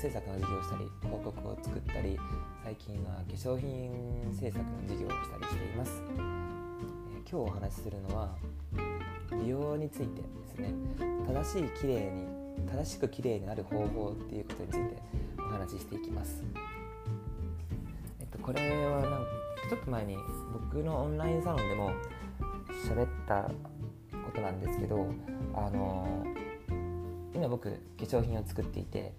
制作の授業をしたり広告を作ったり最近は化粧品制作の授業をしたりしています、えー、今日お話しするのは美容についてですね。正しい綺麗に正しく綺麗になる方法っていうことについてお話ししていきます。えっとこれはなんちょっと前に僕のオンラインサロンでも喋ったことなんですけどあの今僕化粧品を作っていて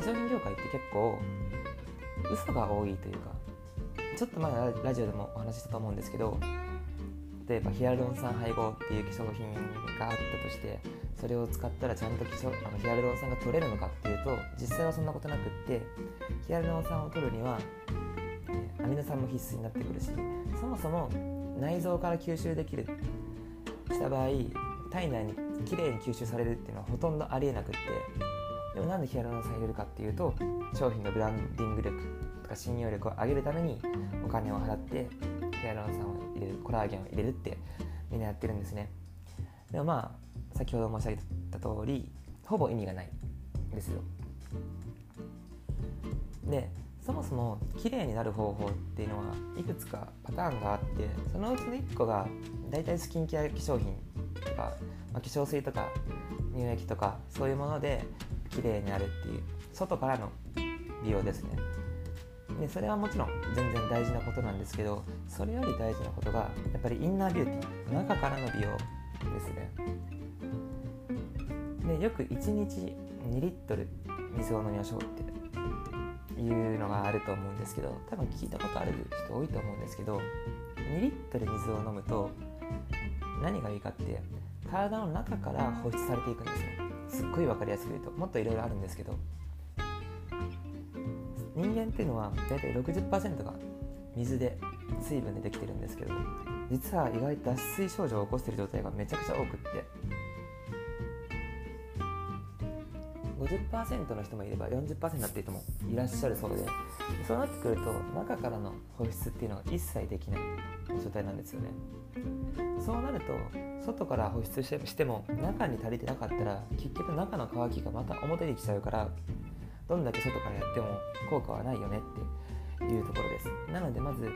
化粧品業界って結構嘘が多いというかちょっと前ラジオでもお話ししたと思うんですけど例えばヒアルロン酸配合っていう化粧品があったとしてそれを使ったらちゃんと化粧あのヒアルロン酸が取れるのかっていうと実際はそんなことなくってヒアルロン酸を取るにはアミノ酸も必須になってくるしそもそも内臓から吸収できるした場合体内にきれいに吸収されるっていうのはほとんどありえなくってでもなんでヒアルロン酸入れるかっていうと商品のブランディング力とか信用力を上げるためにお金を払ってヒアルロン酸を入れるコラーゲンを入れるってみんなやってるんですね。でもまあ先ほど申し上げた通りほぼ意味がないんですよ。でそもそも綺麗になる方法っていうのはいくつかパターンがあってそのうちの1個が大体スキンケア化粧品とか、まあ、化粧水とか乳液とかそういうもので綺麗になるっていう外からの美容ですね。でそれはもちろん全然大事なことなんですけどそれより大事なことがやっぱりインナービューティー中からの美容ですね。でよく1日2リットル水を飲みましょうっていうのがあると思うんですけど多分聞いたことある人多いと思うんですけど2リットル水を飲むと何がいいかって体の中から放出されていくんですね。すっごい分かりやすく言うともっといろいろあるんですけど人間っていうのは大体60%が水で水分でできてるんですけど実は意外と脱水症状を起こしてる状態がめちゃくちゃ多くって50%の人もいれば40%になっている人もいらっしゃるそうでそうなってくると中からの保湿っていうのは一切できない状態なんですよね。そうなると外から保湿しても中に足りてなかったら結局中の乾きがまた表に来ちゃうからどんだけ外からやっても効果はないよねっていうところです。なのでまず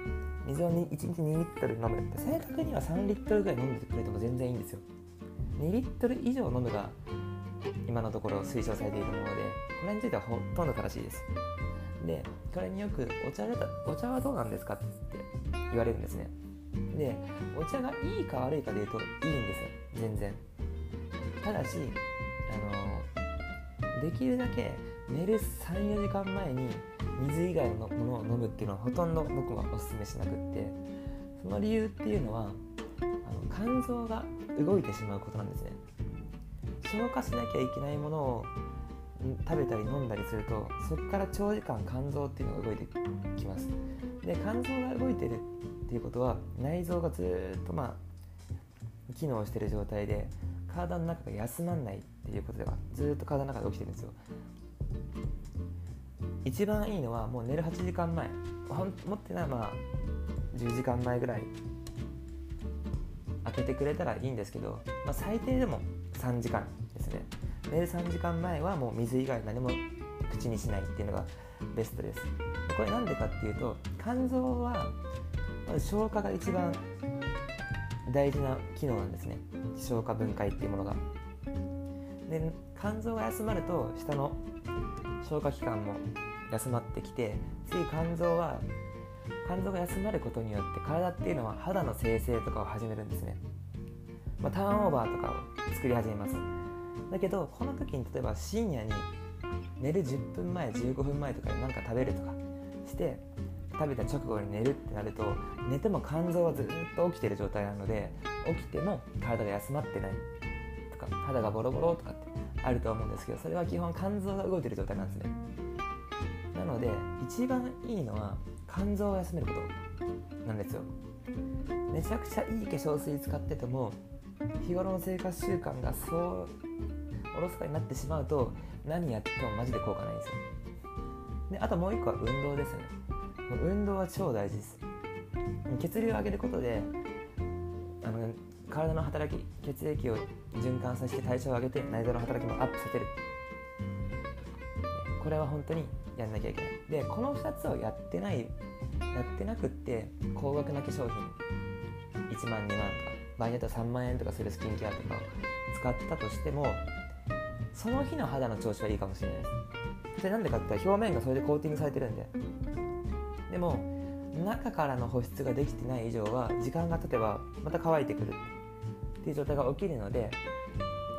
水を1日2リットル飲む。って正確には3リットルぐらい飲んでくれても全然いいんですよ。2リットル以上飲むが今のところ推奨されているものでこれについてはほとんど正しいです。でこれによくお茶だお茶はどうなんですかって言われるんですね。でお茶がいいか悪いかで言うといいんですよ。全然。ただしあのできるだけ寝る34時間前に水以外のものを飲むっていうのはほとんど僕はおすすめしなくってその理由っていうのはあの肝臓が動いてしまうことなんですね。消化しなきゃいけないものを食べたり飲んだりするとそこから長時間肝臓っていうのが動いてきます。で肝臓が動いてるっていうことは内臓がずっとまあ機能してる状態で体の中が休まんないっていうことではずっと体の中で起きてるんですよ。一番いいのはもう寝る8時間前。持ってないまあ10時間前ぐらい。開けてくれたらいいんですけど、まあ、最低でも3時間。寝る3時間前はもう水以外何も口にしないっていうのがベストです。これなんでかっていうと肝臓はまず消化が一番大事な機能なんですね。消化分解っていうものが。で肝臓が休まると下の消化器官も休まってきて次肝臓は肝臓が休まることによって体っていうのは肌の生成とかを始めるんですね、まあ、ターンオーバーとかを作り始めます。だけどこの時に例えば深夜に寝る10分前15分前とかに何か食べるとかして食べた直後に寝るってなると寝ても肝臓はずっと起きてる状態なので起きても体が休まってないとか肌がボロボロとかってあると思うんですけどそれは基本肝臓が動いてる状態なんですね。なので一番いいのは肝臓を休めることなんですよ。めちゃくちゃいい化粧水使ってても日頃の生活習慣がそうおろそかになってしまうと何やってもマジで効果ないんですよ。であともう一個は運動ですね。運動は超大事です。血流を上げることであの体の働き血液を循環させて代謝を上げて内臓の働きもアップさせる。これは本当にやんなきゃいけない。でこの2つをやってないやってなくって高額な化粧品。1万2万とか。場合によっては3万円とかするスキンケアとか使ったとしてもその日の肌の調子はいいかもしれないです。それなんでかって表面がそれでコーティングされてるんで。でも中からの保湿ができてない以上は時間が経てばまた乾いてくる。っていう状態が起きるので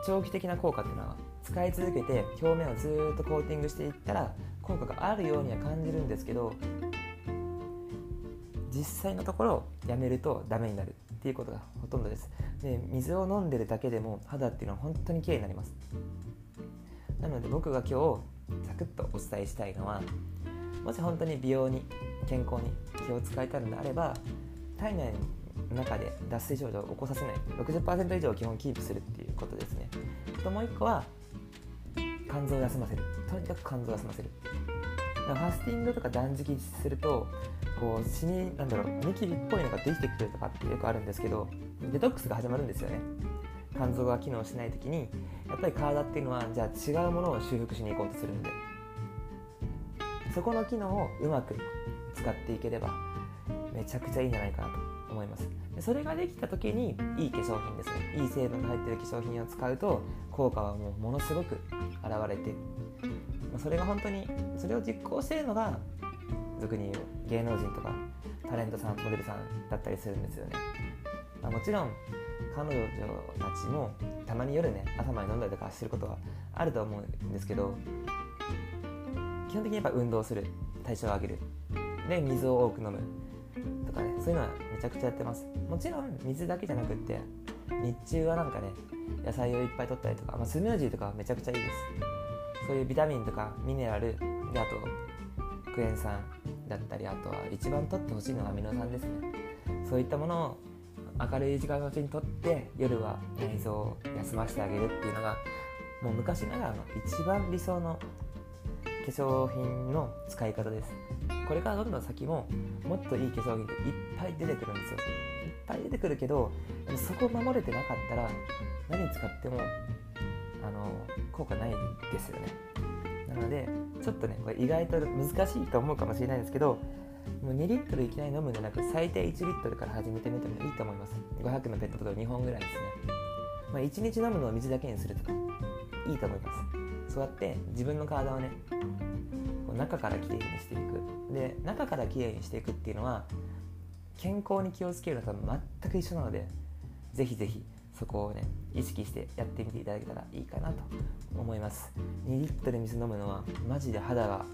長期的な効果っていうのは使い続けて表面をずっとコーティングしていったら効果があるようには感じるんですけど実際のところやめるとダメになる。っていうことがほとんどです。で水を飲んでるだけでも肌っていうのは本当に綺麗になります。なので僕が今日サクッとお伝えしたいのはもし本当に美容に健康に気を使いたいのであれば体内の中で脱水症状を起こさせない60%以上を基本キープするっていうことですね。ともう一個は肝臓を休ませる。とにかく肝臓を休ませる。ファスティングとか断食するとこう死になんだろうニキビっぽいのができてくるとかってよくあるんですけどデトックスが始まるんですよね。肝臓が機能しない時にやっぱり体っていうのはじゃあ違うものを修復しに行こうとするんで。そこの機能をうまく使っていければめちゃくちゃいいんじゃないかなと思います。それができた時にいい化粧品ですね。いい成分が入ってる化粧品を使うと効果はもうものすごく現れてそれが本当にそれを実行してるのが俗に言う芸能人とかタレントさんモデルさんだったりするんですよね、まあ、もちろん彼女たちもたまに夜ね朝まで飲んだりとかすることはあると思うんですけど基本的にやっぱ運動する。代謝を上げる。で水を多く飲む。とかねそういうのはめちゃくちゃやってます。もちろん水だけじゃなくって日中はなんかね野菜をいっぱい取ったりとか、まあ、スムージーとかめちゃくちゃいいです。そういうビタミンとかミネラルであとクエン酸だったりあとは一番取ってほしいのはアミノ酸ですね。そういったものを明るい時間のうちにとって夜は内臓を休ませてあげるっていうのがもう昔ながらの一番理想の化粧品の使い方です。これからどんどん先ももっといい化粧品っていっぱい出てくるんですよ。いっぱい出てくるけどそこ守れてなかったら何使ってもあの効果ないですよね。なのでちょっとねこれ意外と難しいと思うかもしれないんですけどもう2リットルいきなり飲むんじゃなく最低1リットルから始めてみてもいいと思います。500のペットボトル2本ぐらいですね、まあ、1日飲むのを水だけにするとかいいと思います。そうやって自分の体をねこう中からきれいにしていく。で中からきれいにしていくっていうのは健康に気をつけるのと全く一緒なのでぜひぜひそこをね意識してやってみていただけたらいいかなと思います。2リットル水飲むのはマジで肌が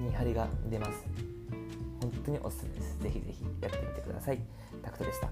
に張りが出ます。本当におすすめです。ぜひぜひやってみてください。タクトでした。